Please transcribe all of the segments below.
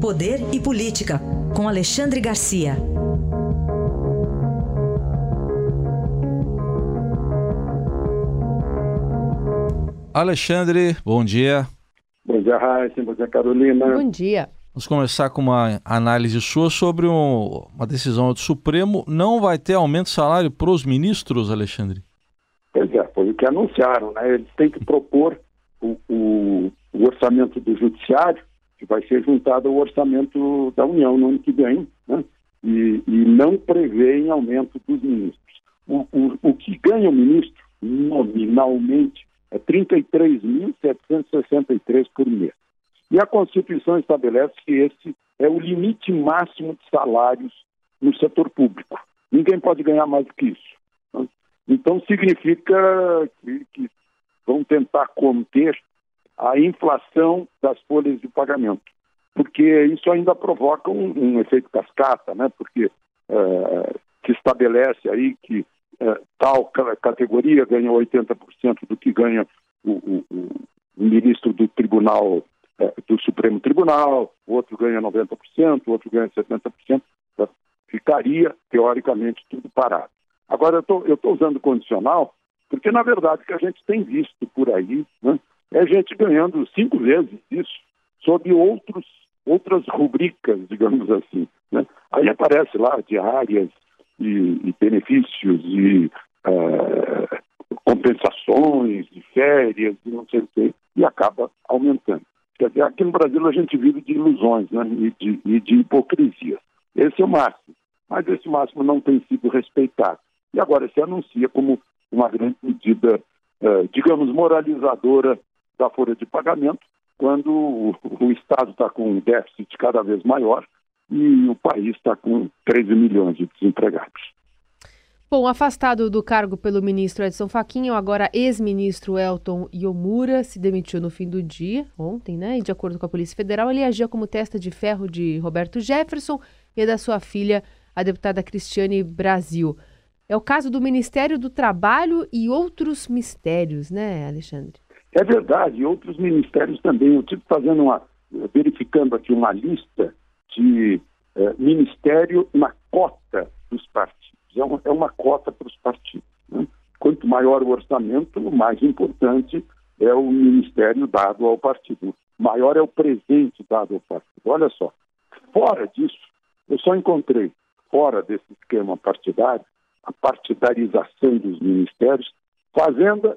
Poder e Política, com Alexandre Garcia. Alexandre, bom dia. Bom dia, Raíssa. Bom dia, Carolina. Bom dia. Vamos começar com uma análise sua sobre um, uma decisão do Supremo. Não vai ter aumento de salário para os ministros, Alexandre? Pois é, foi o que anunciaram, né? Eles têm que propor o, o, o orçamento do Judiciário, que vai ser juntado ao orçamento da União no ano que vem, né? E, e não prevê aumento dos ministros. O, o, o que ganha o ministro, nominalmente, é 33.763 por mês. E a Constituição estabelece que esse é o limite máximo de salários no setor público. Ninguém pode ganhar mais do que isso. Né? Então, significa que, que vão tentar conter a inflação das folhas de pagamento, porque isso ainda provoca um, um efeito cascata, né? porque uh, se estabelece aí que uh, tal categoria ganha 80% do que ganha o, o, o ministro do Tribunal é, do Supremo Tribunal, outro ganha 90%, o outro ganha 70%, tá? ficaria, teoricamente, tudo parado. Agora, eu estou usando condicional porque, na verdade, o que a gente tem visto por aí né, é gente ganhando cinco vezes isso sob outros, outras rubricas, digamos assim. Né? Aí aparece lá diárias e, e benefícios e uh, compensações de férias e não sei o quê, e acaba aumentando. Quer dizer, aqui no Brasil a gente vive de ilusões né, e, de, e de hipocrisia. Esse é o máximo. Mas esse máximo não tem sido respeitado. E agora se anuncia como uma grande medida, eh, digamos, moralizadora da folha de pagamento, quando o, o Estado está com um déficit cada vez maior e o país está com 13 milhões de desempregados. Bom, afastado do cargo pelo ministro Edson Fachin, o agora ex-ministro Elton Yomura se demitiu no fim do dia, ontem, né? E de acordo com a Polícia Federal, ele agia como testa de ferro de Roberto Jefferson e da sua filha, a deputada Cristiane Brasil. É o caso do Ministério do Trabalho e outros mistérios, né, Alexandre? É verdade, outros ministérios também. Eu estive fazendo uma, verificando aqui uma lista de eh, ministério na cota dos partidos é uma, é uma cota para os partidos. Né? Quanto maior o orçamento, mais importante é o ministério dado ao partido. Maior é o presente dado ao partido. Olha só, fora disso, eu só encontrei, fora desse esquema partidário, a partidarização dos ministérios, Fazenda,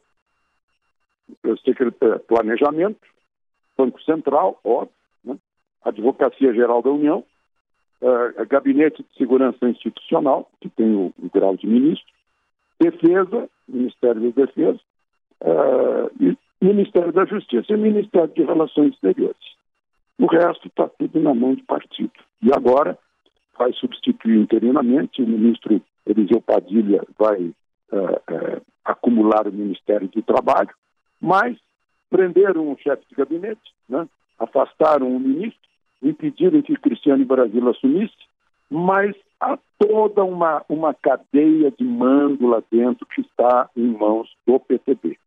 Planejamento, Banco Central, óbvio, né? Advocacia Geral da União, uh, Gabinete de Segurança Institucional, que tem o, o, grau de ministro, Defesa, Ministério da Defesa, uh, e Ministério da Justiça e Ministério de Relações Exteriores. O resto está tudo na mão de partido. E agora vai substituir interinamente, o ministro Eliseu Padilha vai uh, acumular o Ministério do Trabalho, mas prenderam um chefe de gabinete, né? afastaram um ministro, impediram que Cristiane Brasil assumisse, mas há toda uma, uma cadeia de mando lá dentro que está em mãos do PTB.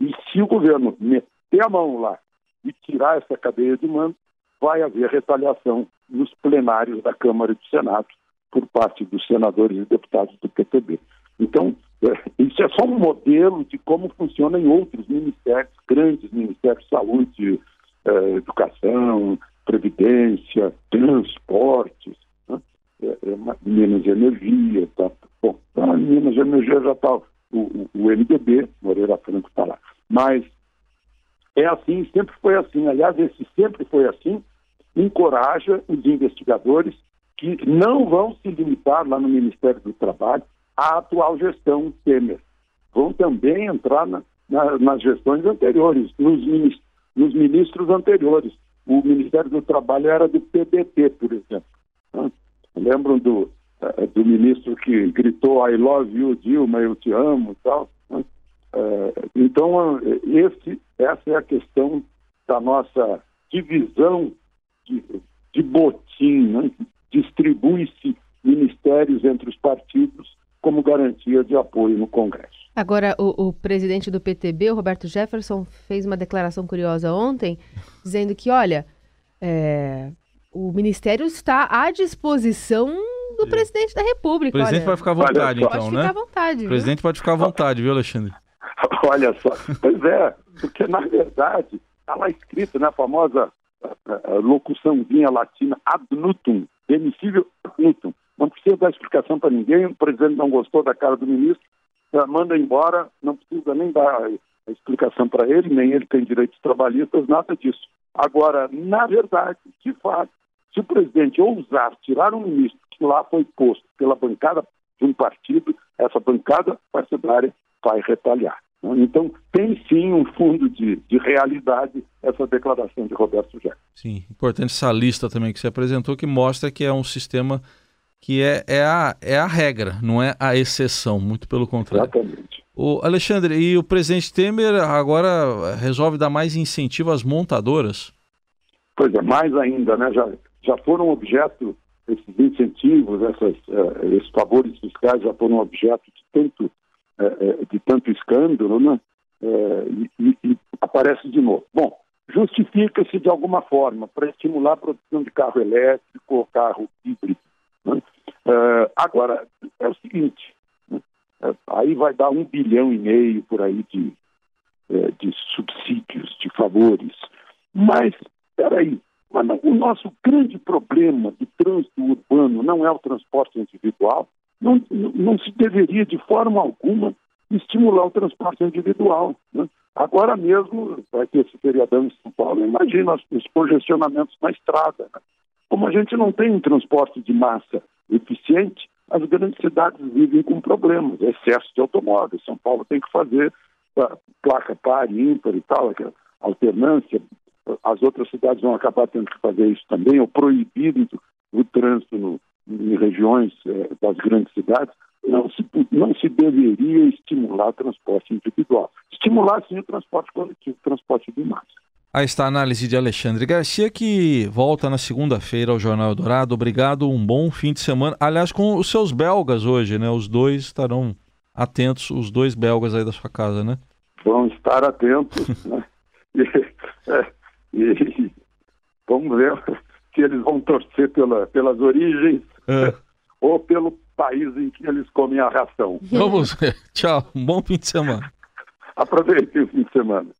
E se o governo meter a mão lá e tirar essa cadeia de mando, vai haver retaliação nos plenários da Câmara e do Senado por parte dos senadores e deputados do PTB. Então, isso é só um modelo de como funciona em outros ministérios, grandes ministérios, saúde, é, educação, previdência, transportes, né? é, é, Minas Energia, tá? Bom, tá, Minas Energia já está, o, o, o MDB, Moreira Franco está lá. Mas é assim, sempre foi assim. Aliás, esse sempre foi assim, encoraja os investigadores que não vão se limitar lá no Ministério do Trabalho à atual gestão Temer. Vão também entrar na, na, nas gestões anteriores, nos, nos ministros anteriores o Ministério do Trabalho era do PDT, por exemplo. Né? Lembram do, eh, do ministro que gritou I love you, Dilma, eu te amo e tal. Né? Eh, então, esse, essa é a questão da nossa divisão de, de botim, né? distribui-se ministérios entre os partidos como garantia de apoio no Congresso. Agora, o, o, presidente do PTB, o Roberto Jefferson, fez uma declaração curiosa ontem, dizendo que, olha, é, o Ministério está à disposição do presidente da República. O presidente olha. pode ficar à vontade, só. então, Pode né? ficar à vontade. O viu? presidente pode ficar à vontade, viu, Alexandre? Olha só. Pois é, porque na verdade está lá escrito, né, a famosa eh, eh, locuçãozinha latina ad nutum, demissível ad nutum. Não precisa dar explicação para ninguém, o presidente não gostou da cara do ministro, manda embora, não precisa nem dar explicação para ele, nem ele tem direitos trabalhistas, nada disso. Agora, na verdade, de fato, se o presidente ousar tirar um ministro que lá foi posto pela bancada de um partido, essa bancada partidária vai retalhar. né? Então, tem sim um fundo de, de realidade essa declaração de Roberto Jefferson. Sim, importante essa lista também que você apresentou, que mostra que é um sistema que é, é, a, é a regra, não é a exceção, muito pelo contrário. Exatamente. O Alexandre, e o presidente Temer agora resolve dar mais incentivo às montadoras? Pois é, mais ainda, né? Já, já foram objeto, esses incentivos, essas, eh, esses favores fiscais já foram objeto de tanto, eh, de tanto escândalo, né? E, e- e aparece de novo. Bom, justifica-se de alguma forma para estimular a produção de carro elétrico ou carro híbrido. né? Eh, agora, é o seguinte, né? Eh, aí vai dar um bilhão e meio por aí de, eh, de subsídios, de favores. Mas, mas não- o nosso grande problema de trânsito urbano não é o transporte individual. Não não se deveria, de forma alguma, estimular o transporte individual. né? Agora mesmo vai ter esse feriadão em São Paulo, imagina os, os congestionamentos na estrada. né? Como a gente não tem um transporte de massa eficiente, as grandes cidades vivem com problemas, excesso de automóveis. São Paulo tem que fazer placa par, ímpar e tal, alternância. As outras cidades vão acabar tendo que fazer isso também, ou proibido o trânsito no- em regiões eh, das grandes cidades. Não se, não se deveria estimular transporte individual. Estimular, sim, o transporte coletivo, transporte de massa. Aí está a análise de Alexandre Garcia, que volta na segunda-feira ao Jornal Eldorado. Obrigado, um bom fim de semana. Aliás, com os seus belgas hoje, né? Os dois estarão atentos, os dois belgas aí da sua casa, né? Vão estar atentos. né? E, é, e vamos ver se eles vão torcer pela, pelas origens É. ou pelo país em que eles comem a ração. Vamos ver. Tchau, um bom fim de semana. Aproveitem o fim de semana.